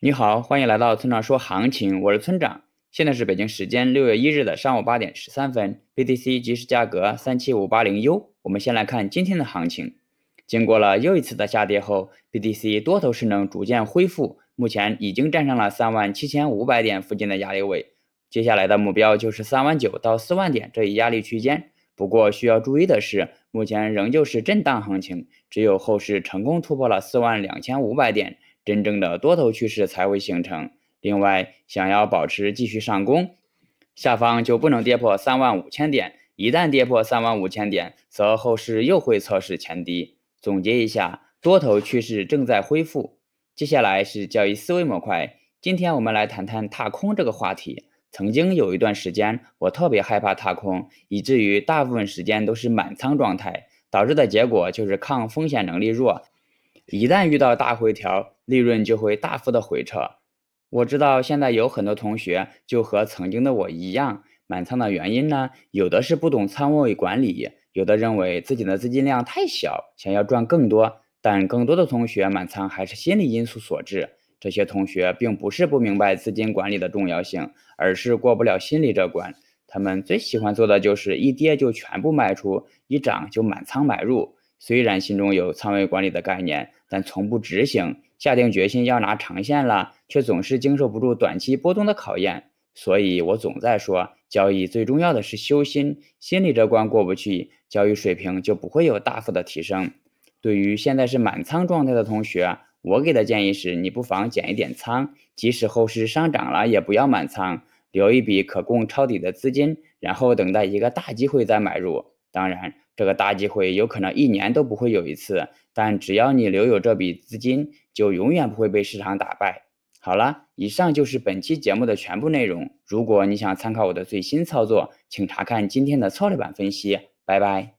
你好，欢迎来到村长说行情，我是村长。现在是北京时间六月一日的上午八点十三分，BTC 即时价格三七五八零 U。我们先来看今天的行情。经过了又一次的下跌后，BTC 多头势能逐渐恢复，目前已经站上了三万七千五百点附近的压力位。接下来的目标就是三万九到四万点这一压力区间。不过需要注意的是，目前仍旧是震荡行情，只有后市成功突破了四万两千五百点。真正的多头趋势才会形成。另外，想要保持继续上攻，下方就不能跌破三万五千点。一旦跌破三万五千点，则后市又会测试前低。总结一下，多头趋势正在恢复。接下来是交易思维模块。今天我们来谈谈踏空这个话题。曾经有一段时间，我特别害怕踏空，以至于大部分时间都是满仓状态，导致的结果就是抗风险能力弱。一旦遇到大回调，利润就会大幅的回撤。我知道现在有很多同学就和曾经的我一样满仓的原因呢，有的是不懂仓位管理，有的认为自己的资金量太小，想要赚更多。但更多的同学满仓还是心理因素所致。这些同学并不是不明白资金管理的重要性，而是过不了心理这关。他们最喜欢做的就是一跌就全部卖出，一涨就满仓买入。虽然心中有仓位管理的概念，但从不执行。下定决心要拿长线了，却总是经受不住短期波动的考验。所以我总在说，交易最重要的是修心，心理这关过不去，交易水平就不会有大幅的提升。对于现在是满仓状态的同学，我给的建议是，你不妨减一点仓，即使后市上涨了，也不要满仓，留一笔可供抄底的资金，然后等待一个大机会再买入。当然。这个大机会有可能一年都不会有一次，但只要你留有这笔资金，就永远不会被市场打败。好了，以上就是本期节目的全部内容。如果你想参考我的最新操作，请查看今天的策略版分析。拜拜。